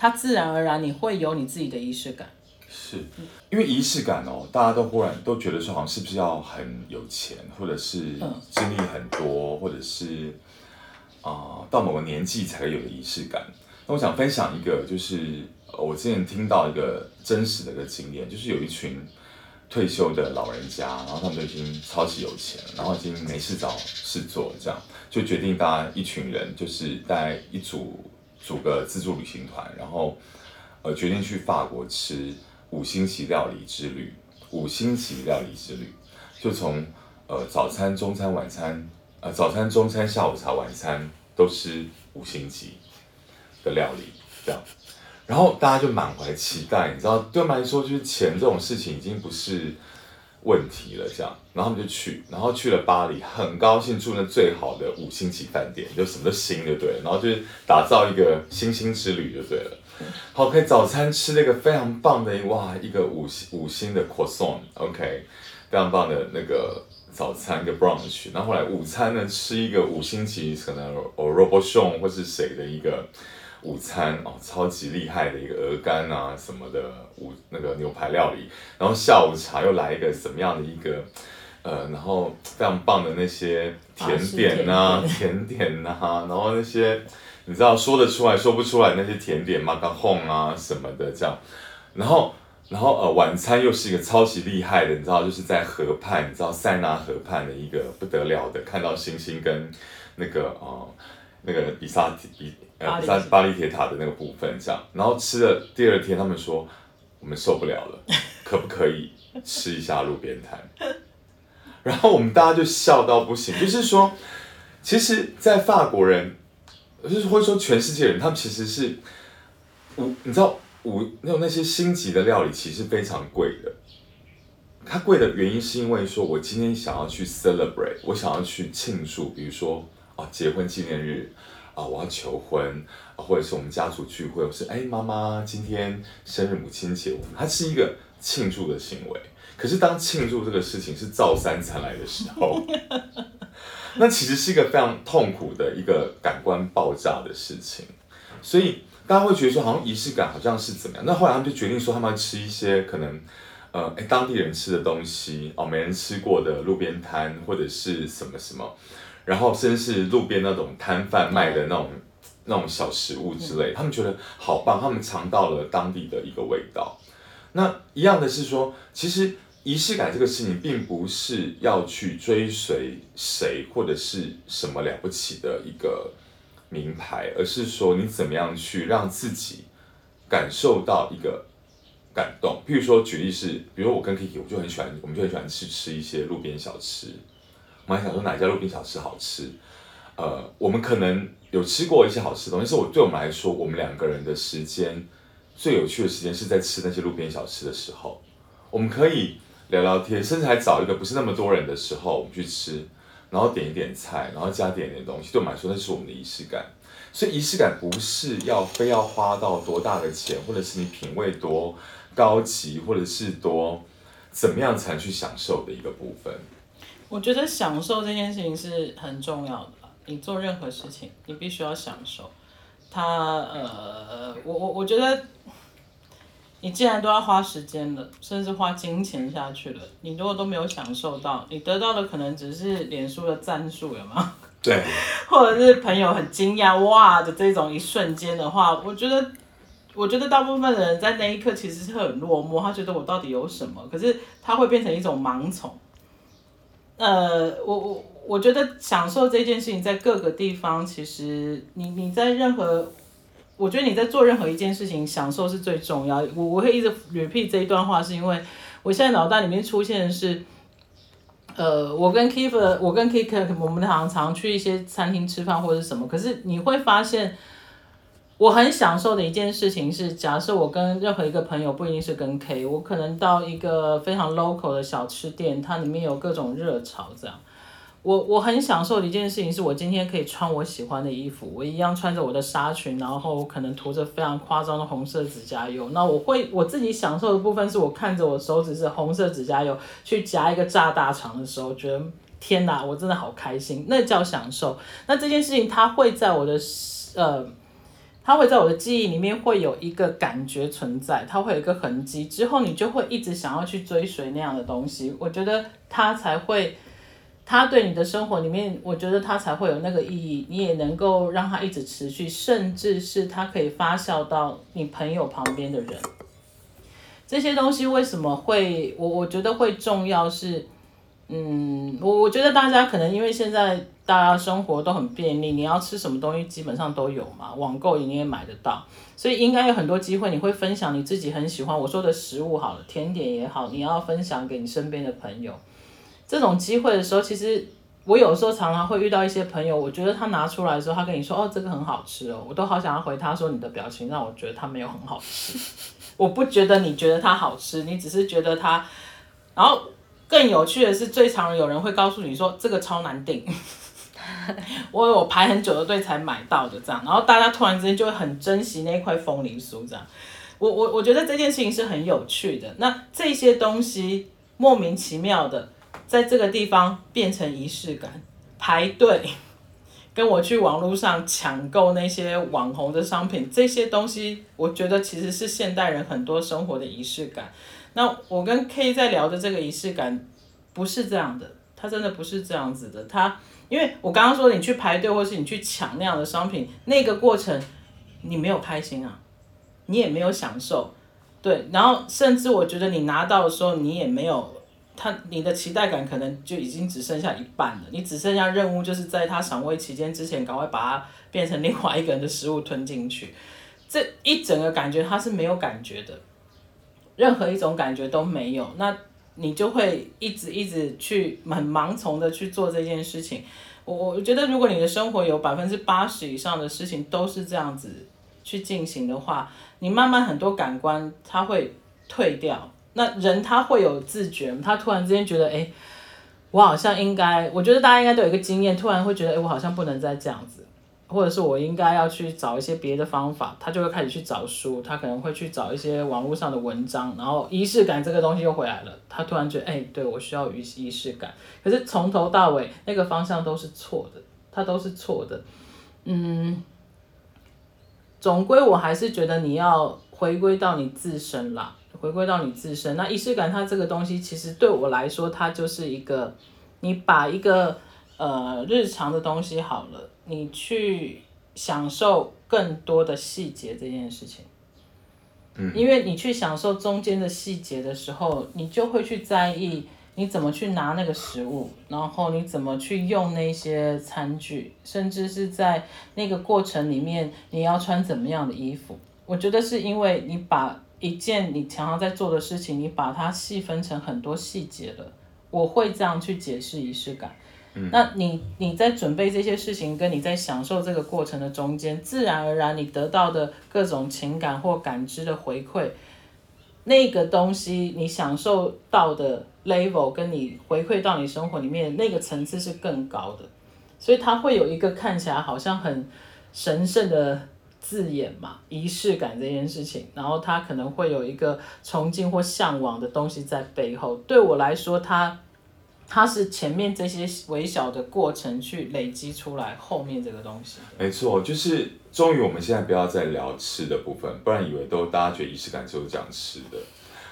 它自然而然你会有你自己的仪式感。是因为仪式感哦，大家都忽然都觉得说，好像是不是要很有钱，或者是经历很多，或者是啊、呃、到某个年纪才会有的仪式感。那我想分享一个，就是我之前听到一个真实的一个经验，就是有一群退休的老人家，然后他们都已经超级有钱，然后已经没事找事做，这样就决定大家一群人，就是带一组组个自助旅行团，然后呃决定去法国吃。五星级料理之旅，五星级料理之旅，就从呃早餐、中餐、晚餐，呃早餐、中餐、下午茶、晚餐都吃五星级的料理，这样，然后大家就满怀期待，你知道，对我们来说，就是钱这种事情已经不是问题了，这样，然后他们就去，然后去了巴黎，很高兴住那最好的五星级饭店，就什么都新，就对了，然后就是打造一个星星之旅，就对了。好，可以早餐吃那个非常棒的哇，一个五星五星的 croissant，OK，非常棒的那个早餐一个 brunch，然后后来午餐呢，吃一个五星级可能哦 Robuchon 或是谁的一个午餐哦，超级厉害的一个鹅肝啊什么的午那个牛排料理，然后下午茶又来一个什么样的一个呃，然后非常棒的那些甜点啊，甜点啊，然后那些。你知道说得出来说不出来那些甜点，macaron 啊什么的这样，然后然后呃晚餐又是一个超级厉害的，你知道就是在河畔，你知道塞纳河畔的一个不得了的，看到星星跟那个呃那个比萨比呃比萨巴黎铁塔的那个部分这样，然后吃了第二天他们说我们受不了了，可不可以吃一下路边摊？然后我们大家就笑到不行，就是说其实，在法国人。就是会说全世界人，他们其实是五，你知道五那种那些星级的料理其实非常贵的。它贵的原因是因为说，我今天想要去 celebrate，我想要去庆祝，比如说啊结婚纪念日啊，我要求婚，或者是我们家族聚会，我是哎妈妈今天生日母亲节，我们它是一个庆祝的行为。可是当庆祝这个事情是造三餐来的时候。那其实是一个非常痛苦的一个感官爆炸的事情，所以大家会觉得说，好像仪式感好像是怎么样？那后来他们就决定说，他们要吃一些可能，呃，诶，当地人吃的东西哦，没人吃过的路边摊或者是什么什么，然后甚至是路边那种摊贩卖的那种那种小食物之类，他们觉得好棒，他们尝到了当地的一个味道。那一样的是说，其实。仪式感这个事情，并不是要去追随谁或者是什么了不起的一个名牌，而是说你怎么样去让自己感受到一个感动。譬如说，举例是，比如我跟 Kiki，我就很喜欢，我们就很喜欢去吃一些路边小吃。我还想说哪家路边小吃好吃？呃，我们可能有吃过一些好吃的东西，是我对我们来说，我们两个人的时间最有趣的时间是在吃那些路边小吃的时候，我们可以。聊聊天，甚至还找一个不是那么多人的时候，我们去吃，然后点一点菜，然后加点点东西，对我们来说，那是我们的仪式感。所以仪式感不是要非要花到多大的钱，或者是你品味多高级，或者是多怎么样才能去享受的一个部分。我觉得享受这件事情是很重要的。你做任何事情，你必须要享受。它呃，我我我觉得。你既然都要花时间了，甚至花金钱下去了，你如果都没有享受到，你得到的可能只是脸书的赞数，有吗？对。或者是朋友很惊讶哇的这种一瞬间的话，我觉得，我觉得大部分人在那一刻其实是很落寞，他觉得我到底有什么？可是他会变成一种盲从。呃，我我我觉得享受这件事情在各个地方，其实你你在任何。我觉得你在做任何一件事情，享受是最重要。我我会一直 repeat 这一段话，是因为我现在脑袋里面出现的是，呃，我跟 Kiefer，我跟 Kik，我们常常去一些餐厅吃饭或者什么。可是你会发现，我很享受的一件事情是，假设我跟任何一个朋友，不一定是跟 K，我可能到一个非常 local 的小吃店，它里面有各种热潮这样。我我很享受的一件事情是，我今天可以穿我喜欢的衣服，我一样穿着我的纱裙，然后可能涂着非常夸张的红色指甲油。那我会我自己享受的部分是我看着我手指是红色指甲油去夹一个炸大肠的时候，觉得天哪，我真的好开心，那叫享受。那这件事情它会在我的呃它会在我的记忆里面会有一个感觉存在，它会有一个痕迹，之后你就会一直想要去追随那样的东西。我觉得它才会，它对你的生活里面，我觉得它才会有那个意义，你也能够让它一直持续，甚至是它可以发酵到你朋友旁边的人。这些东西为什么会我我觉得会重要是，嗯，我我觉得大家可能因为现在大家生活都很便利，你要吃什么东西基本上都有嘛，网购你也买得到，所以应该有很多机会你会分享你自己很喜欢我说的食物好了，甜点也好，你要分享给你身边的朋友。这种机会的时候，其实我有时候常常会遇到一些朋友，我觉得他拿出来的时候，他跟你说哦这个很好吃哦，我都好想要回他说你的表情让我觉得他没有很好吃。我不觉得你觉得它好吃，你只是觉得它，然后更有趣的是，最常有人会告诉你说这个超难订，我有排很久的队才买到的这样，然后大家突然之间就会很珍惜那块风铃酥这样，我我我觉得这件事情是很有趣的，那这些东西莫名其妙的在这个地方变成仪式感，排队。跟我去网络上抢购那些网红的商品，这些东西，我觉得其实是现代人很多生活的仪式感。那我跟 K 在聊的这个仪式感，不是这样的，它真的不是这样子的。它，因为我刚刚说你去排队，或是你去抢那样的商品，那个过程你没有开心啊，你也没有享受，对。然后甚至我觉得你拿到的时候，你也没有。他，你的期待感可能就已经只剩下一半了，你只剩下任务，就是在他赏味期间之前，赶快把它变成另外一个人的食物吞进去。这一整个感觉，他是没有感觉的，任何一种感觉都没有。那你就会一直一直去很盲从的去做这件事情。我我觉得，如果你的生活有百分之八十以上的事情都是这样子去进行的话，你慢慢很多感官它会退掉。那人他会有自觉，他突然之间觉得，哎，我好像应该，我觉得大家应该都有一个经验，突然会觉得，哎，我好像不能再这样子，或者是我应该要去找一些别的方法，他就会开始去找书，他可能会去找一些网络上的文章，然后仪式感这个东西又回来了，他突然觉得，哎，对，我需要仪仪式感，可是从头到尾那个方向都是错的，他都是错的，嗯，总归我还是觉得你要回归到你自身啦。回归到你自身，那仪式感它这个东西，其实对我来说，它就是一个，你把一个呃日常的东西好了，你去享受更多的细节这件事情。嗯，因为你去享受中间的细节的时候，你就会去在意你怎么去拿那个食物，然后你怎么去用那些餐具，甚至是在那个过程里面你要穿怎么样的衣服。我觉得是因为你把。一件你常常在做的事情，你把它细分成很多细节了。我会这样去解释仪式感。那你你在准备这些事情，跟你在享受这个过程的中间，自然而然你得到的各种情感或感知的回馈，那个东西你享受到的 level，跟你回馈到你生活里面那个层次是更高的，所以它会有一个看起来好像很神圣的。字眼嘛，仪式感这件事情，然后它可能会有一个崇敬或向往的东西在背后。对我来说，它它是前面这些微小的过程去累积出来后面这个东西。没错，就是终于我们现在不要再聊吃的部分，不然以为都大家觉得仪式感就是讲吃的。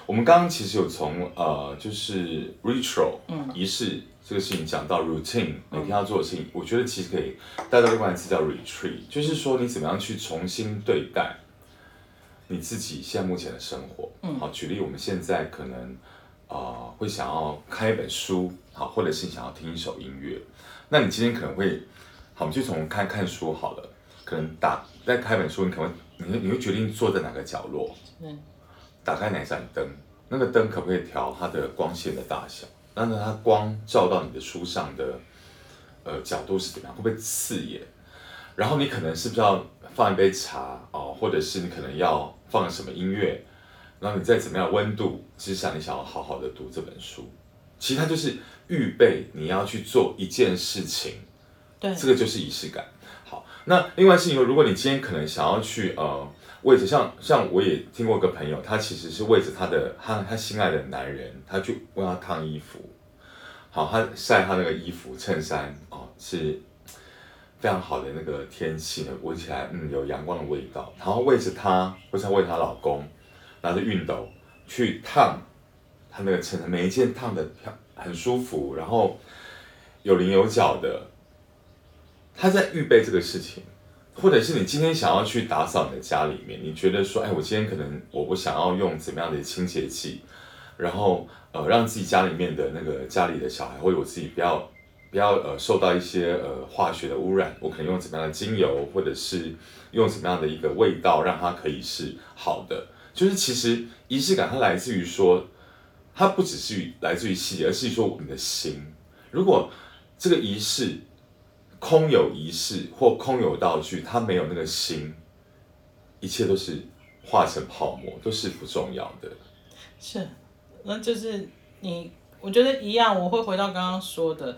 我们刚刚其实有从呃，就是 ritual 仪式这个事情讲到 routine 每天要做的事情，我觉得其实可以带到另外一个词叫 retreat，就是说你怎么样去重新对待你自己现在目前的生活。好，举例我们现在可能啊、呃、会想要看一本书，好，或者是你想要听一首音乐，那你今天可能会好，我们就从看看书好了，可能打在看一本书，你可能你会你会决定坐在哪个角落。嗯。打开哪盏灯？那个灯可不可以调它的光线的大小？让它光照到你的书上的呃角度是怎么样？会不会刺眼？然后你可能是不是要放一杯茶哦，或者是你可能要放什么音乐？然后你在怎么样温度之下，你想要好好的读这本书？其实它就是预备你要去做一件事情。对，这个就是仪式感。好，那另外是因为如果你今天可能想要去呃。为着像像我也听过一个朋友，他其实是为着他的他他心爱的男人，他去为他烫衣服，好，他晒他那个衣服衬衫哦，是非常好的那个天气呢，闻起来嗯有阳光的味道，然后为着她，或者为她老公，拿着熨斗去烫她那个衬衫，每一件烫的漂很舒服，然后有棱有角的，他在预备这个事情。或者是你今天想要去打扫你的家里面，你觉得说，哎，我今天可能我我想要用怎么样的清洁剂，然后呃让自己家里面的那个家里的小孩或者我自己不要不要呃受到一些呃化学的污染，我可能用怎么样的精油，或者是用怎么样的一个味道，让它可以是好的。就是其实仪式感它来自于说，它不只是来自于细节，而是说我们的心。如果这个仪式，空有仪式或空有道具，它没有那个心，一切都是化成泡沫，都是不重要的。是，那就是你，我觉得一样，我会回到刚刚说的，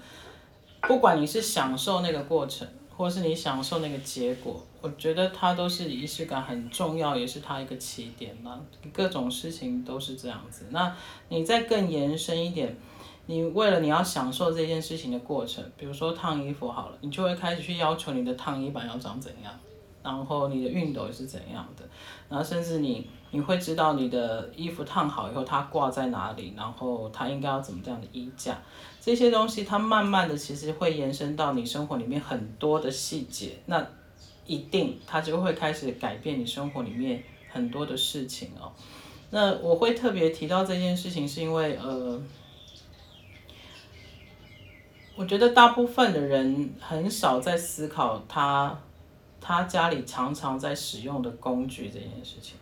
不管你是享受那个过程，或是你享受那个结果，我觉得它都是仪式感很重要，也是它一个起点嘛。各种事情都是这样子。那你再更延伸一点。你为了你要享受这件事情的过程，比如说烫衣服好了，你就会开始去要求你的烫衣板要长怎样，然后你的熨斗是怎样的，然后甚至你你会知道你的衣服烫好以后它挂在哪里，然后它应该要怎么样的衣架，这些东西它慢慢的其实会延伸到你生活里面很多的细节，那一定它就会开始改变你生活里面很多的事情哦。那我会特别提到这件事情，是因为呃。我觉得大部分的人很少在思考他他家里常常在使用的工具这件事情。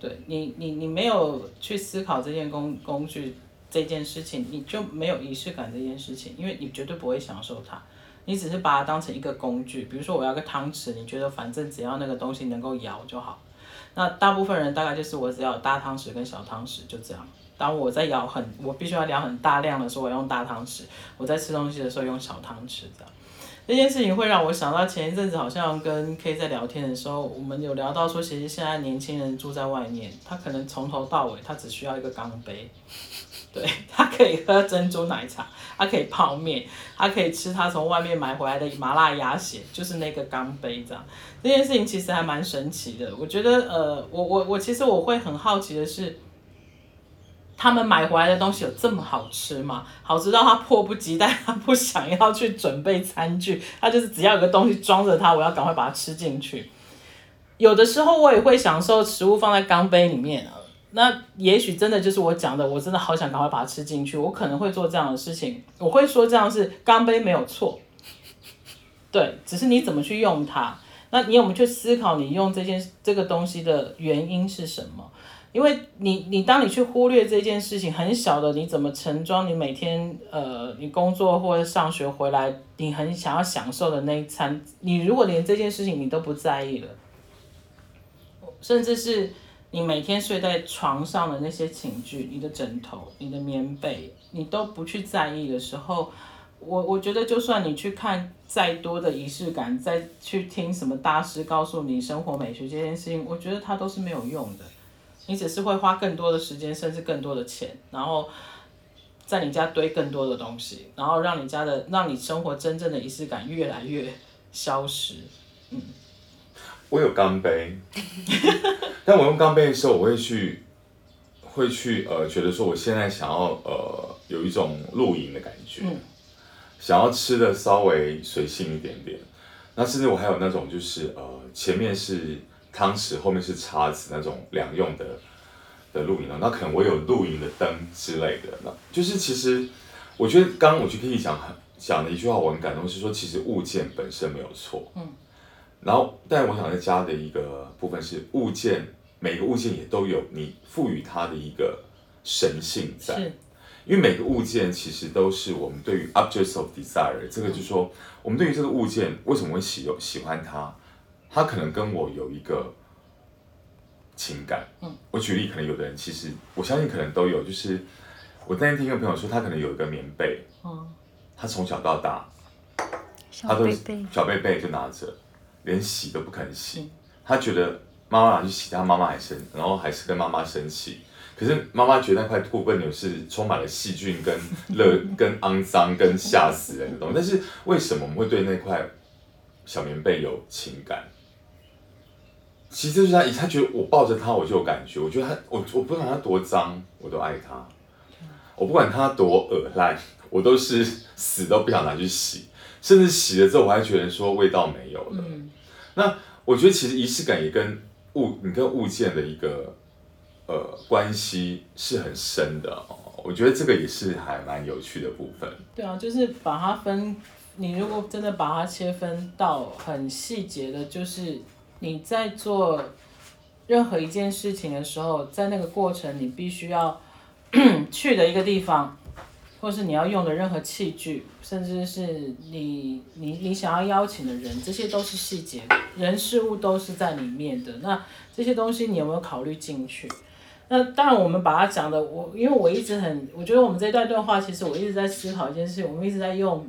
对你，你你没有去思考这件工工具这件事情，你就没有仪式感这件事情，因为你绝对不会享受它。你只是把它当成一个工具，比如说我要个汤匙，你觉得反正只要那个东西能够摇就好。那大部分人大概就是我只要大汤匙跟小汤匙就这样。当我在舀很，我必须要舀很大量的时候，我用大汤匙；我在吃东西的时候用小汤匙。这样，这件事情会让我想到前一阵子好像跟 K 在聊天的时候，我们有聊到说，其实现在年轻人住在外面，他可能从头到尾他只需要一个钢杯，对，他可以喝珍珠奶茶，他可以泡面，他可以吃他从外面买回来的麻辣鸭血，就是那个钢杯这样。这件事情其实还蛮神奇的，我觉得呃，我我我其实我会很好奇的是。他们买回来的东西有这么好吃吗？好吃到他迫不及待，他不想要去准备餐具，他就是只要有个东西装着它，我要赶快把它吃进去。有的时候我也会享受食物放在钢杯里面，那也许真的就是我讲的，我真的好想赶快把它吃进去，我可能会做这样的事情。我会说这样是钢杯没有错，对，只是你怎么去用它。那你有没有去思考你用这件这个东西的原因是什么？因为你，你当你去忽略这件事情很小的，你怎么盛装？你每天呃，你工作或者上学回来，你很想要享受的那一餐，你如果连这件事情你都不在意了，甚至是你每天睡在床上的那些寝具、你的枕头、你的棉被，你都不去在意的时候，我我觉得就算你去看再多的仪式感，再去听什么大师告诉你生活美学这件事情，我觉得它都是没有用的。你只是会花更多的时间，甚至更多的钱，然后在你家堆更多的东西，然后让你家的，让你生活真正的仪式感越来越消失。嗯，我有钢杯，但我用钢杯的时候，我会去，会去呃，觉得说我现在想要呃，有一种露营的感觉，嗯，想要吃的稍微随性一点点。那甚至我还有那种就是呃，前面是。汤匙后面是叉子那种两用的的露营，那可能我有露营的灯之类的，那就是其实我觉得刚刚我就可以讲讲的一句话我很感动，是说其实物件本身没有错，嗯，然后但我想再加的一个部分是物件每个物件也都有你赋予它的一个神性在，因为每个物件其实都是我们对于 objects of desire 这个就是说我们对于这个物件为什么会喜有喜欢它。他可能跟我有一个情感，嗯，我举例，可能有的人其实我相信可能都有，就是我那天听一个朋友说，他可能有一个棉被，嗯，他从小到大，他都小被被就拿着，连洗都不肯洗，他觉得妈妈拿去洗，他妈妈还生，然后还是跟妈妈生气，可是妈妈觉得那块土被牛是充满了细菌跟热 跟肮脏跟吓死人的东西，但是为什么我们会对那块？小棉被有情感。其实就是他，他觉得我抱着他我就有感觉。我觉得他，我我不管他多脏，我都爱他。我不管他多恶烂，我都是死都不想拿去洗。甚至洗了之后，我还觉得说味道没有了。嗯、那我觉得其实仪式感也跟物，你跟物件的一个呃关系是很深的哦。我觉得这个也是还蛮有趣的部分。对啊，就是把它分，你如果真的把它切分到很细节的，就是你在做任何一件事情的时候，在那个过程，你必须要 去的一个地方。或是你要用的任何器具，甚至是你你你想要邀请的人，这些都是细节，人事物都是在里面的。那这些东西你有没有考虑进去？那当然，我们把它讲的，我因为我一直很，我觉得我们这一段对话，其实我一直在思考一件事情，我们一直在用，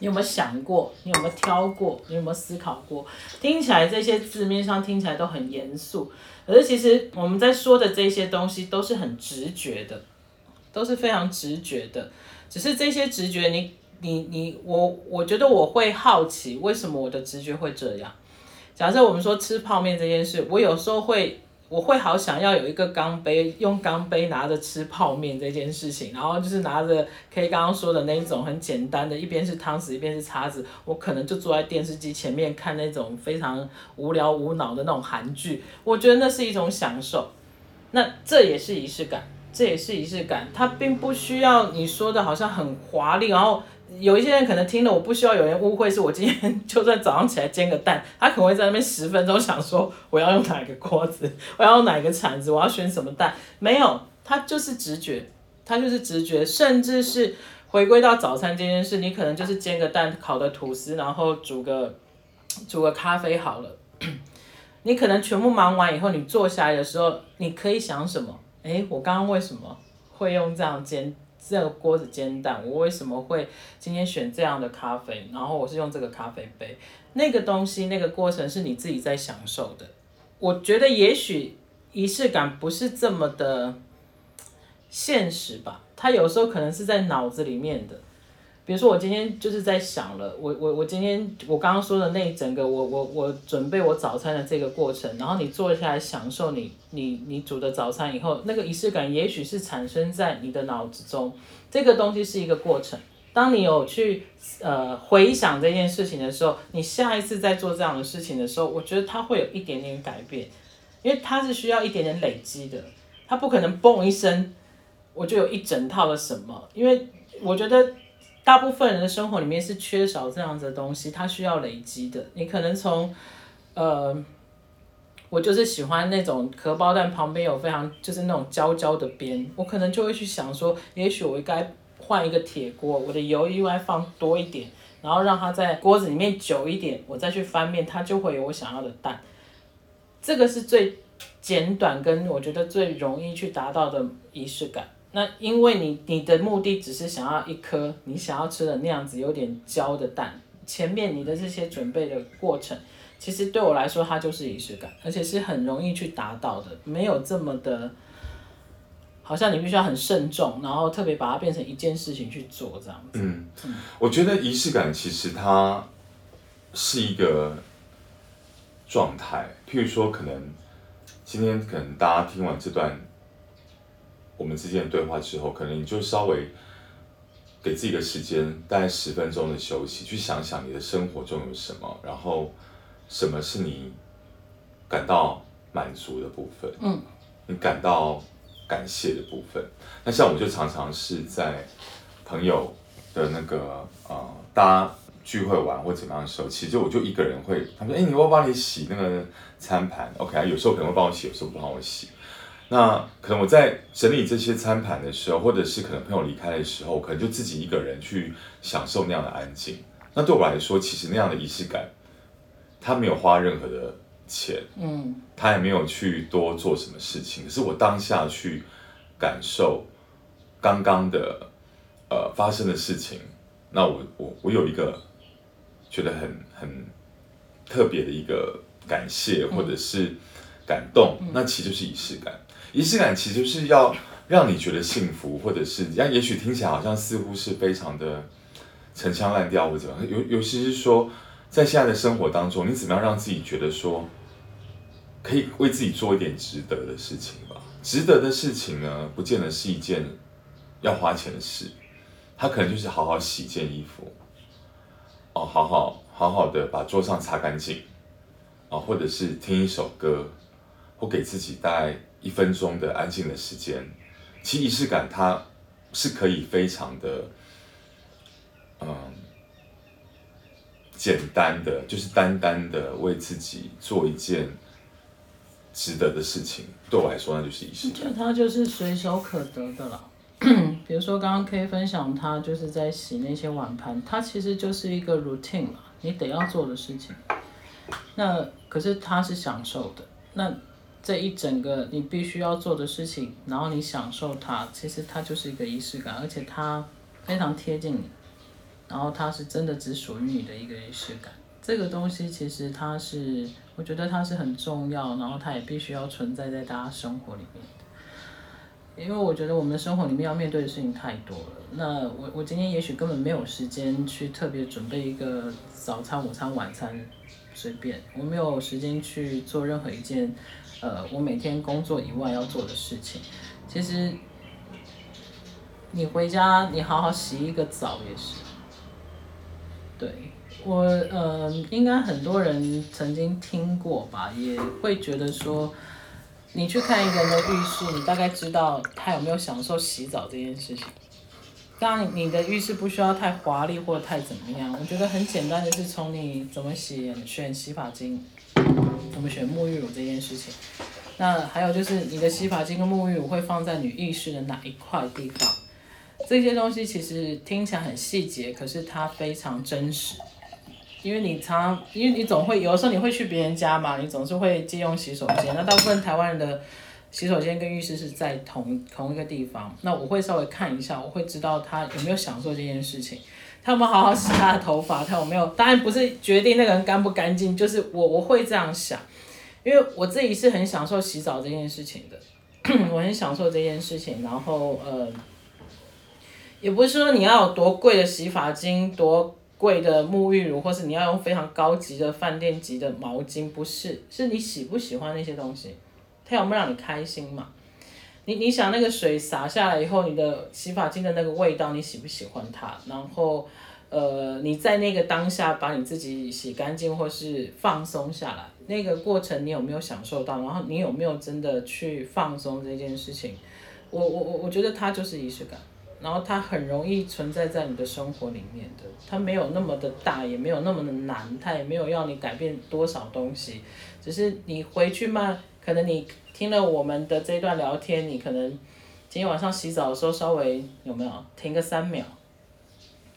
你有没有想过？你有没有挑过？你有没有思考过？听起来这些字面上听起来都很严肃，可是其实我们在说的这些东西都是很直觉的。都是非常直觉的，只是这些直觉你，你你我，我觉得我会好奇，为什么我的直觉会这样？假设我们说吃泡面这件事，我有时候会，我会好想要有一个钢杯，用钢杯拿着吃泡面这件事情，然后就是拿着可以刚刚说的那一种很简单的，一边是汤匙，一边是叉子，我可能就坐在电视机前面看那种非常无聊无脑的那种韩剧，我觉得那是一种享受，那这也是仪式感。这也是仪式感，它并不需要你说的好像很华丽，然后有一些人可能听了，我不需要有人误会是我今天就算早上起来煎个蛋，他可能会在那边十分钟想说我要用哪个锅子，我要用哪个铲子，我要选什么蛋，没有，他就是直觉，他就是直觉，甚至是回归到早餐这件事，你可能就是煎个蛋，烤个吐司，然后煮个煮个咖啡好了，你可能全部忙完以后，你坐下来的时候，你可以想什么？诶，我刚刚为什么会用这样煎？这个锅子煎蛋？我为什么会今天选这样的咖啡？然后我是用这个咖啡杯，那个东西那个过程是你自己在享受的。我觉得也许仪式感不是这么的现实吧，它有时候可能是在脑子里面的。比如说，我今天就是在想了，我我我今天我刚刚说的那整个，我我我准备我早餐的这个过程，然后你坐下来享受你你你煮的早餐以后，那个仪式感也许是产生在你的脑子中。这个东西是一个过程。当你有去呃回想这件事情的时候，你下一次再做这样的事情的时候，我觉得它会有一点点改变，因为它是需要一点点累积的，它不可能嘣一声我就有一整套的什么，因为我觉得。大部分人的生活里面是缺少这样子的东西，它需要累积的。你可能从，呃，我就是喜欢那种荷包蛋旁边有非常就是那种焦焦的边，我可能就会去想说，也许我应该换一个铁锅，我的油应该放多一点，然后让它在锅子里面久一点，我再去翻面，它就会有我想要的蛋。这个是最简短跟我觉得最容易去达到的仪式感。那因为你你的目的只是想要一颗你想要吃的那样子有点焦的蛋，前面你的这些准备的过程，其实对我来说它就是仪式感，而且是很容易去达到的，没有这么的，好像你必须要很慎重，然后特别把它变成一件事情去做这样子。嗯，我觉得仪式感其实它是一个状态，譬如说可能今天可能大家听完这段。我们之间的对话之后，可能你就稍微给自己个时间，大概十分钟的休息，去想想你的生活中有什么，然后什么是你感到满足的部分，嗯，你感到感谢的部分。那像我就常常是在朋友的那个呃，大家聚会玩或怎么样的时候，其实我就一个人会，他们说，哎，你要不你洗那个餐盘？OK，有时候可能会帮我洗，有时候不帮我洗。那可能我在整理这些餐盘的时候，或者是可能朋友离开的时候，可能就自己一个人去享受那样的安静。那对我来说，其实那样的仪式感，他没有花任何的钱，嗯，他也没有去多做什么事情，可是我当下去感受刚刚的呃发生的事情，那我我我有一个觉得很很特别的一个感谢或者是感动，嗯，那其实就是仪式感。仪式感其实是要让你觉得幸福，或者是，但也许听起来好像似乎是非常的陈腔滥调或者怎么样，尤尤其是说，在现在的生活当中，你怎么样让自己觉得说，可以为自己做一点值得的事情吧？值得的事情呢，不见得是一件要花钱的事，它可能就是好好洗一件衣服，哦，好好好好的把桌上擦干净，哦，或者是听一首歌，或给自己带一分钟的安静的时间。其实仪式感它是可以非常的，嗯。简单的就是单单的为自己做一件值得的事情，对我来说那就是仪式感。它就是随手可得的了。比如说刚刚可以分享，他就是在洗那些碗盘，它其实就是一个 routine 嘛，你得要做的事情。那可是他是享受的，那这一整个你必须要做的事情，然后你享受它，其实它就是一个仪式感，而且它非常贴近你。然后它是真的只属于你的一个仪式感，这个东西其实它是，我觉得它是很重要，然后它也必须要存在在大家生活里面的，因为我觉得我们生活里面要面对的事情太多了。那我我今天也许根本没有时间去特别准备一个早餐、午餐、晚餐，随便，我没有时间去做任何一件，呃，我每天工作以外要做的事情。其实你回家，你好好洗一个澡也是。对我，呃，应该很多人曾经听过吧，也会觉得说，你去看一个人的浴室，你大概知道他有没有享受洗澡这件事情。当然，你的浴室不需要太华丽或者太怎么样，我觉得很简单的是从你怎么洗，选洗发精，我们选沐浴乳这件事情。那还有就是你的洗发精跟沐浴乳会放在你浴室的哪一块地方？这些东西其实听起来很细节，可是它非常真实，因为你常常，因为你总会有的时候你会去别人家嘛，你总是会借用洗手间。那大部分台湾人的洗手间跟浴室是在同同一个地方，那我会稍微看一下，我会知道他有没有享受这件事情，他有没有好好洗他的头发，他有没有，当然不是决定那个人干不干净，就是我我会这样想，因为我自己是很享受洗澡这件事情的，我很享受这件事情，然后呃。也不是说你要有多贵的洗发精、多贵的沐浴乳，或是你要用非常高级的饭店级的毛巾，不是，是你喜不喜欢那些东西，它有没有让你开心嘛？你你想那个水洒下来以后，你的洗发精的那个味道，你喜不喜欢它？然后，呃，你在那个当下把你自己洗干净或是放松下来，那个过程你有没有享受到？然后你有没有真的去放松这件事情？我我我我觉得它就是仪式感。然后它很容易存在在你的生活里面的，它没有那么的大，也没有那么的难，它也没有要你改变多少东西，只是你回去嘛，可能你听了我们的这段聊天，你可能今天晚上洗澡的时候稍微有没有停个三秒，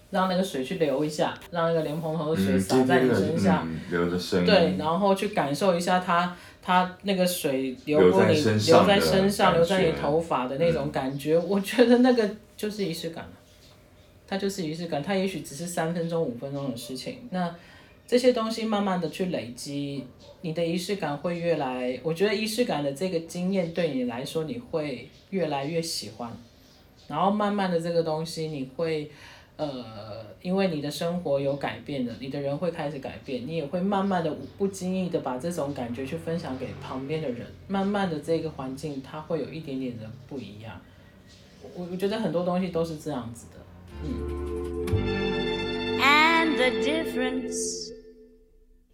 让那个水去流一下，让那个莲蓬头的水洒在你身上，嗯，流的声，对，然后去感受一下它。它那个水流过你，流在身上，流在你头发的那种感觉，我觉得那个就是仪式感。它就是仪式感，它也许只是三分钟、五分钟的事情。那这些东西慢慢的去累积，你的仪式感会越来，我觉得仪式感的这个经验对你来说，你会越来越喜欢。然后慢慢的这个东西，你会。呃，因为你的生活有改变了，你的人会开始改变，你也会慢慢的不经意的把这种感觉去分享给旁边的人，慢慢的这个环境它会有一点点的不一样。我我觉得很多东西都是这样子的，嗯。The difference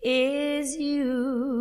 is you.